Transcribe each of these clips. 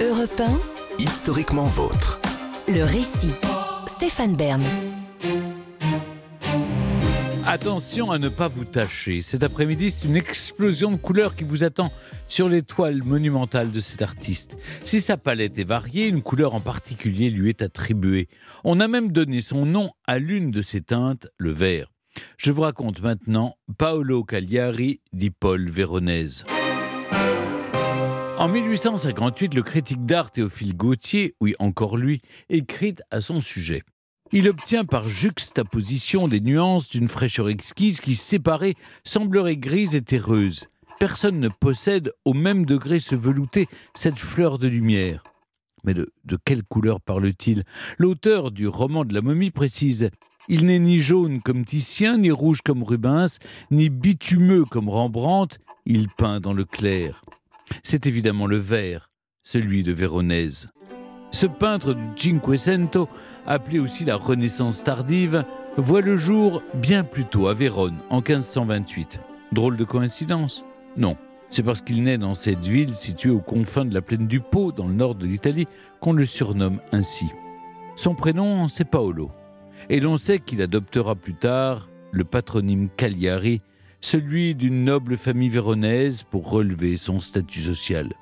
Europe 1, Historiquement vôtre. le récit. Stéphane Bern. Attention à ne pas vous tâcher. Cet après-midi, c'est une explosion de couleurs qui vous attend sur les toiles monumentales de cet artiste. Si sa palette est variée, une couleur en particulier lui est attribuée. On a même donné son nom à l'une de ses teintes, le vert. Je vous raconte maintenant Paolo Cagliari di Paul Véronèse. En 1858, le critique d'art Théophile Gautier, oui encore lui, écrit à son sujet. Il obtient par juxtaposition des nuances d'une fraîcheur exquise qui, séparées, semblerait grise et terreuse. Personne ne possède au même degré ce velouté, cette fleur de lumière. Mais de, de quelle couleur parle-t-il? L'auteur du roman de la momie précise Il n'est ni jaune comme Titien, ni rouge comme Rubens, ni bitumeux comme Rembrandt, il peint dans le clair. C'est évidemment le vert, celui de Véronèse. Ce peintre du Cinquecento, appelé aussi la Renaissance tardive, voit le jour bien plus tôt à Vérone, en 1528. Drôle de coïncidence? Non, c'est parce qu'il naît dans cette ville située aux confins de la plaine du Pô, dans le nord de l'Italie, qu'on le surnomme ainsi. Son prénom, c'est Paolo. Et l'on sait qu'il adoptera plus tard le patronyme Cagliari, celui d'une noble famille véronaise pour relever son statut social.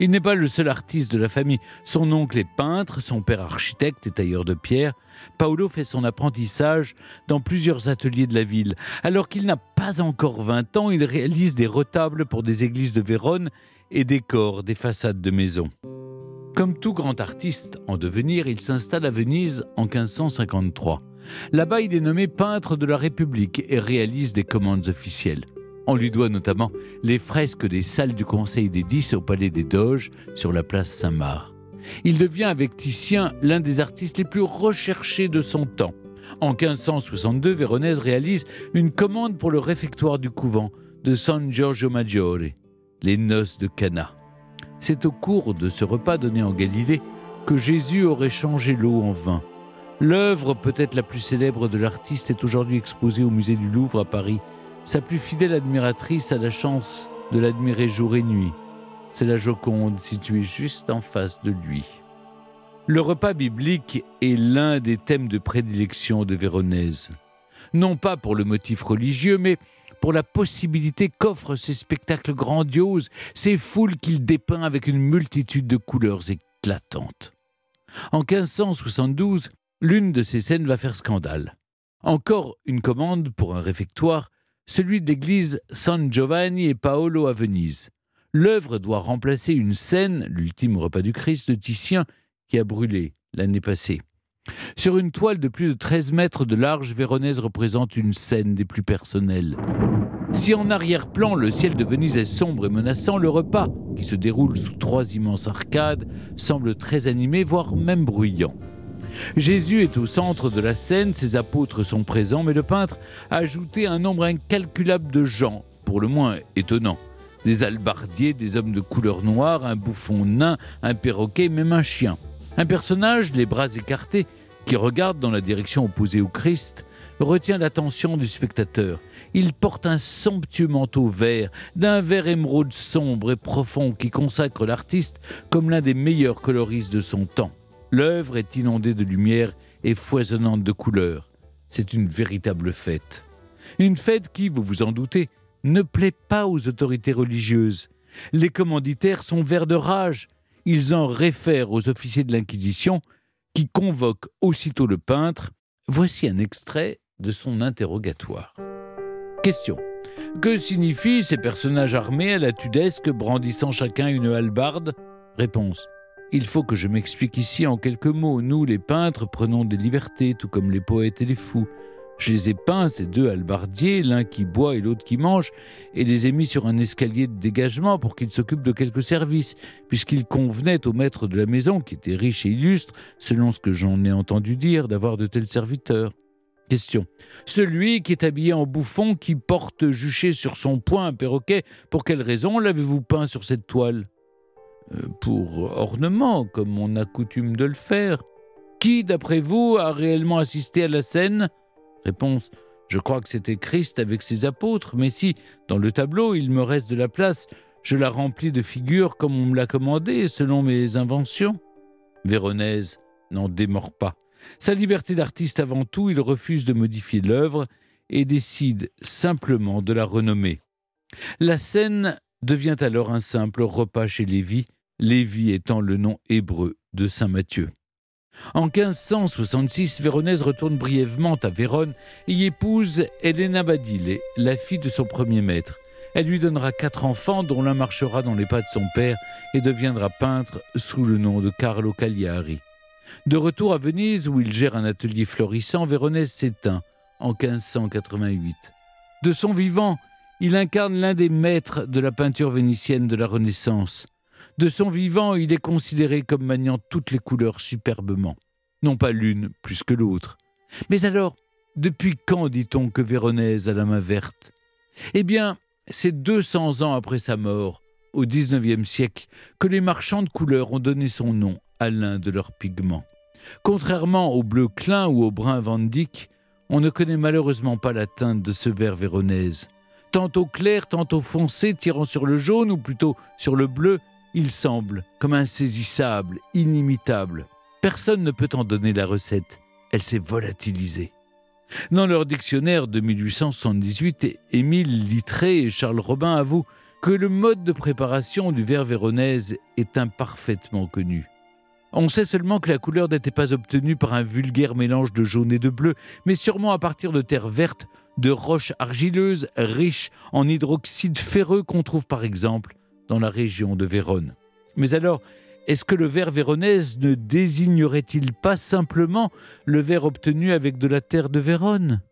Il n'est pas le seul artiste de la famille. Son oncle est peintre, son père architecte et tailleur de pierre. Paolo fait son apprentissage dans plusieurs ateliers de la ville. Alors qu'il n'a pas encore 20 ans, il réalise des retables pour des églises de Vérone et décore des façades de maisons. Comme tout grand artiste en devenir, il s'installe à Venise en 1553. Là-bas, il est nommé peintre de la République et réalise des commandes officielles. On lui doit notamment les fresques des salles du Conseil des Dix au Palais des Doges sur la place Saint-Marc. Il devient avec Titien l'un des artistes les plus recherchés de son temps. En 1562, Véronèse réalise une commande pour le réfectoire du couvent de San Giorgio Maggiore, les noces de Cana. C'est au cours de ce repas donné en Galilée que Jésus aurait changé l'eau en vin. L'œuvre peut-être la plus célèbre de l'artiste est aujourd'hui exposée au musée du Louvre à Paris. Sa plus fidèle admiratrice a la chance de l'admirer jour et nuit. C'est la Joconde située juste en face de lui. Le repas biblique est l'un des thèmes de prédilection de Véronèse. Non pas pour le motif religieux, mais pour la possibilité qu'offrent ces spectacles grandioses, ces foules qu'il dépeint avec une multitude de couleurs éclatantes. En 1572, l'une de ces scènes va faire scandale. Encore une commande pour un réfectoire, celui de l'église San Giovanni et Paolo à Venise. L'œuvre doit remplacer une scène, l'ultime repas du Christ de Titien, qui a brûlé l'année passée. Sur une toile de plus de 13 mètres de large, Véronèse représente une scène des plus personnelles. Si en arrière-plan le ciel de Venise est sombre et menaçant, le repas, qui se déroule sous trois immenses arcades, semble très animé, voire même bruyant. Jésus est au centre de la scène, ses apôtres sont présents, mais le peintre a ajouté un nombre incalculable de gens, pour le moins étonnants. Des albardiers, des hommes de couleur noire, un bouffon nain, un perroquet, même un chien. Un personnage, les bras écartés, qui regarde dans la direction opposée au Christ, retient l'attention du spectateur. Il porte un somptueux manteau vert, d'un vert émeraude sombre et profond qui consacre l'artiste comme l'un des meilleurs coloristes de son temps. L'œuvre est inondée de lumière et foisonnante de couleurs. C'est une véritable fête. Une fête qui, vous vous en doutez, ne plaît pas aux autorités religieuses. Les commanditaires sont verts de rage. Ils en réfèrent aux officiers de l'Inquisition qui convoquent aussitôt le peintre. Voici un extrait de son interrogatoire. Question. Que signifient ces personnages armés à la tudesque brandissant chacun une hallebarde? Réponse. Il faut que je m'explique ici en quelques mots. Nous, les peintres, prenons des libertés, tout comme les poètes et les fous. Je les ai peints, ces deux hallebardiers, l'un qui boit et l'autre qui mange, et les ai mis sur un escalier de dégagement pour qu'ils s'occupent de quelques services, puisqu'il convenait au maître de la maison, qui était riche et illustre, selon ce que j'en ai entendu dire, d'avoir de tels serviteurs. Question. Celui qui est habillé en bouffon, qui porte juché sur son poing un perroquet, pour quelle raison l'avez-vous peint sur cette toile? Pour ornement, comme on a coutume de le faire. Qui, d'après vous, a réellement assisté à la scène? Réponse. Je crois que c'était Christ avec ses apôtres, mais si, dans le tableau, il me reste de la place, Je la remplis de figures comme on me l'a commandé, selon mes inventions. Véronèse n'en démord pas. Sa liberté d'artiste avant tout, il refuse de modifier l'œuvre et décide simplement de la renommer. La scène devient alors un simple repas chez Lévi, Lévi étant le nom hébreu de Saint Matthieu. En 1566, Véronèse retourne brièvement à Vérone et y épouse Elena Badile, la fille de son premier maître. Elle lui donnera quatre enfants, dont l'un marchera dans les pas de son père et deviendra peintre sous le nom de Carlo Cagliari. De retour à Venise, où il gère un atelier florissant, Véronèse s'éteint en 1588. De son vivant, il incarne l'un des maîtres de la peinture vénitienne de la Renaissance. De son vivant, il est considéré comme maniant toutes les couleurs superbement, non pas l'une plus que l'autre. Mais alors, depuis quand dit-on que Véronèse a la main verte? Eh bien, c'est 200 ans après sa mort, au XIXe siècle, que les marchands de couleurs ont donné son nom à l'un de leurs pigments. Contrairement au bleu clin ou au brun Van on ne connaît malheureusement pas la teinte de ce vert véronèse. Tantôt clair, tantôt foncé, tirant sur le jaune ou plutôt sur le bleu, il semble comme insaisissable, inimitable. Personne ne peut en donner la recette. Elle s'est volatilisée. Dans leur dictionnaire de 1878, Émile Littré et Charles Robin avouent que le mode de préparation du verre véronèse est imparfaitement connu. On sait seulement que la couleur n'était pas obtenue par un vulgaire mélange de jaune et de bleu, mais sûrement à partir de terres vertes, de roches argileuses riches en hydroxyde ferreux qu'on trouve par exemple dans la région de Vérone. Mais alors, est-ce que le verre véronèse ne désignerait-il pas simplement le verre obtenu avec de la terre de Vérone?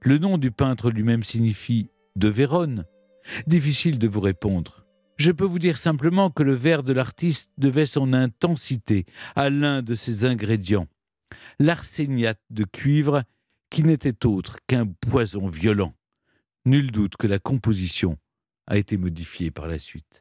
Le nom du peintre lui-même signifie de Vérone. Difficile de vous répondre. Je peux vous dire simplement que le verre de l'artiste devait son intensité à l'un de ses ingrédients, l'arséniate de cuivre, qui n'était autre qu'un poison violent. Nul doute que la composition a été modifiée par la suite.